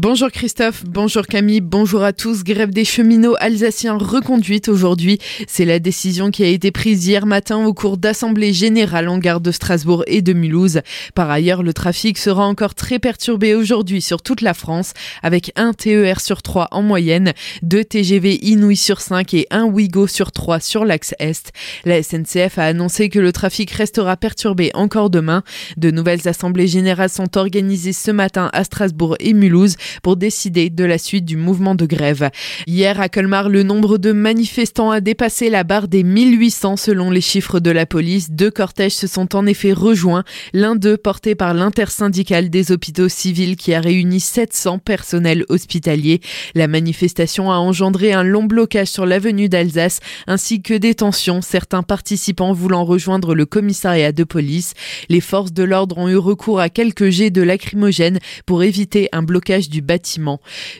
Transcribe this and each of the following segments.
Bonjour Christophe, bonjour Camille, bonjour à tous. Grève des cheminots alsaciens reconduite aujourd'hui. C'est la décision qui a été prise hier matin au cours d'assemblée générale en gare de Strasbourg et de Mulhouse. Par ailleurs, le trafic sera encore très perturbé aujourd'hui sur toute la France avec un TER sur 3 en moyenne, deux TGV Inouï sur 5 et un Ouigo sur 3 sur l'axe Est. La SNCF a annoncé que le trafic restera perturbé encore demain. De nouvelles assemblées générales sont organisées ce matin à Strasbourg et Mulhouse pour décider de la suite du mouvement de grève. Hier à Colmar, le nombre de manifestants a dépassé la barre des 1800 selon les chiffres de la police. Deux cortèges se sont en effet rejoints, l'un d'eux porté par l'intersyndicale des hôpitaux civils qui a réuni 700 personnels hospitaliers. La manifestation a engendré un long blocage sur l'avenue d'Alsace ainsi que des tensions, certains participants voulant rejoindre le commissariat de police. Les forces de l'ordre ont eu recours à quelques jets de lacrymogènes pour éviter un blocage du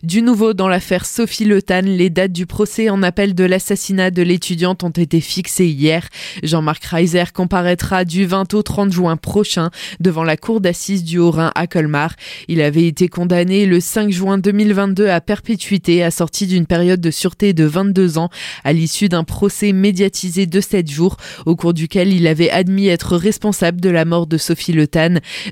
Du nouveau dans l'affaire Sophie Le les dates du procès en appel de l'assassinat de l'étudiante ont été fixées hier. Jean-Marc Reiser comparaîtra du 20 au 30 juin prochain devant la cour d'assises du Haut-Rhin à Colmar. Il avait été condamné le 5 juin 2022 à perpétuité assorti d'une période de sûreté de 22 ans à l'issue d'un procès médiatisé de 7 jours au cours duquel il avait admis être responsable de la mort de Sophie Le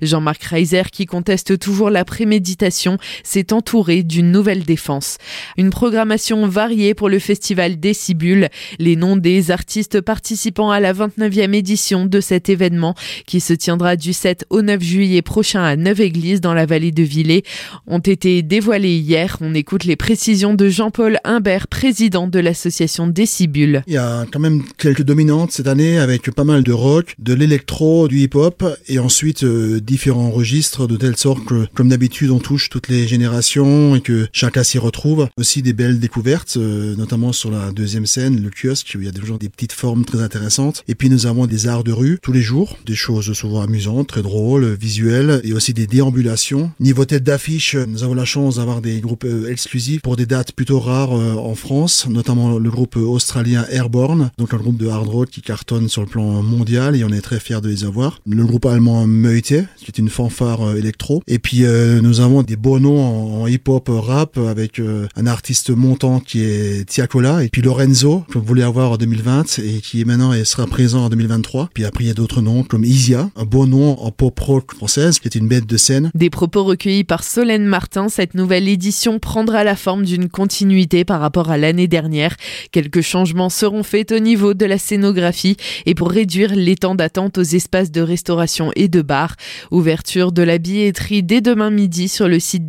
Jean-Marc Reiser qui conteste toujours la préméditation s'est entouré d'une nouvelle défense. Une programmation variée pour le festival Décibule. Les noms des artistes participant à la 29e édition de cet événement qui se tiendra du 7 au 9 juillet prochain à Neuve-Église dans la vallée de Villers ont été dévoilés hier. On écoute les précisions de Jean-Paul Imbert, président de l'association Décibule. Il y a quand même quelques dominantes cette année avec pas mal de rock, de l'électro, du hip-hop et ensuite euh, différents registres de telle sorte que comme d'habitude on touche toutes les générations et que chacun s'y retrouve. Aussi des belles découvertes, euh, notamment sur la deuxième scène, le kiosque, où il y a toujours des petites formes très intéressantes. Et puis nous avons des arts de rue tous les jours, des choses souvent amusantes, très drôles, visuelles, et aussi des déambulations. Niveau tête d'affiche, nous avons la chance d'avoir des groupes euh, exclusifs pour des dates plutôt rares euh, en France, notamment le groupe australien Airborne, donc un groupe de hard rock qui cartonne sur le plan mondial et on est très fiers de les avoir. Le groupe allemand Meute, qui est une fanfare électro. Et puis nous avons des beaux noms en hip-hop rap avec euh, un artiste montant qui est Tiakola et puis Lorenzo que vous voulez avoir en 2020 et qui est maintenant et sera présent en 2023. Puis après il y a d'autres noms comme Isia, un beau nom en pop rock française qui est une bête de scène. Des propos recueillis par Solène Martin, cette nouvelle édition prendra la forme d'une continuité par rapport à l'année dernière. Quelques changements seront faits au niveau de la scénographie et pour réduire les temps d'attente aux espaces de restauration et de bar. Ouverture de la billetterie dès demain midi sur le site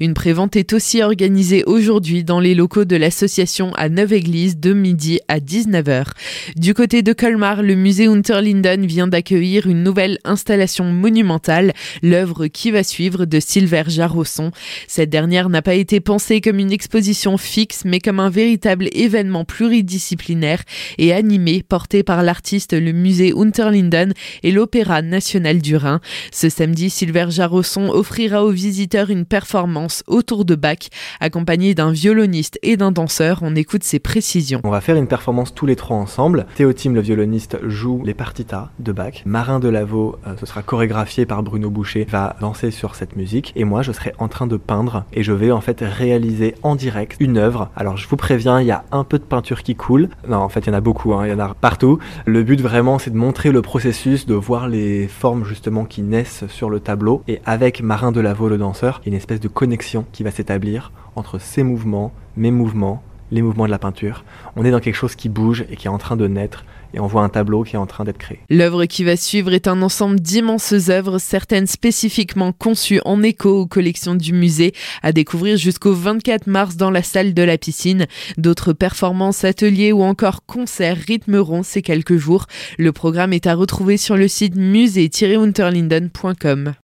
Une prévente est aussi organisée aujourd'hui dans les locaux de l'association à Neuve-Église de midi à 19h. Du côté de Colmar, le musée Unterlinden vient d'accueillir une nouvelle installation monumentale, l'œuvre qui va suivre de Silver Jarosson. Cette dernière n'a pas été pensée comme une exposition fixe, mais comme un véritable événement pluridisciplinaire et animé porté par l'artiste, le musée Unterlinden et l'Opéra national du Rhin. Ce samedi, Silver Jarosson offrira aux visiteurs une performance autour de Bach, accompagné d'un violoniste et d'un danseur. On écoute ses précisions. On va faire une performance tous les trois ensemble. Théotime, le violoniste, joue les partitas de Bach. Marin de Lavaux, euh, ce sera chorégraphié par Bruno Boucher, va danser sur cette musique. Et moi, je serai en train de peindre et je vais en fait réaliser en direct une œuvre. Alors, je vous préviens, il y a un peu de peinture qui coule. Non, en fait, il y en a beaucoup, hein. il y en a partout. Le but vraiment, c'est de montrer le processus, de voir les formes justement qui naissent sur le tableau. Et avec Marin de Lavaux, le il y a une espèce de connexion qui va s'établir entre ses mouvements, mes mouvements, les mouvements de la peinture. On est dans quelque chose qui bouge et qui est en train de naître et on voit un tableau qui est en train d'être créé. L'œuvre qui va suivre est un ensemble d'immenses œuvres, certaines spécifiquement conçues en écho aux collections du musée, à découvrir jusqu'au 24 mars dans la salle de la piscine. D'autres performances, ateliers ou encore concerts rythmeront ces quelques jours. Le programme est à retrouver sur le site musée-unterlinden.com.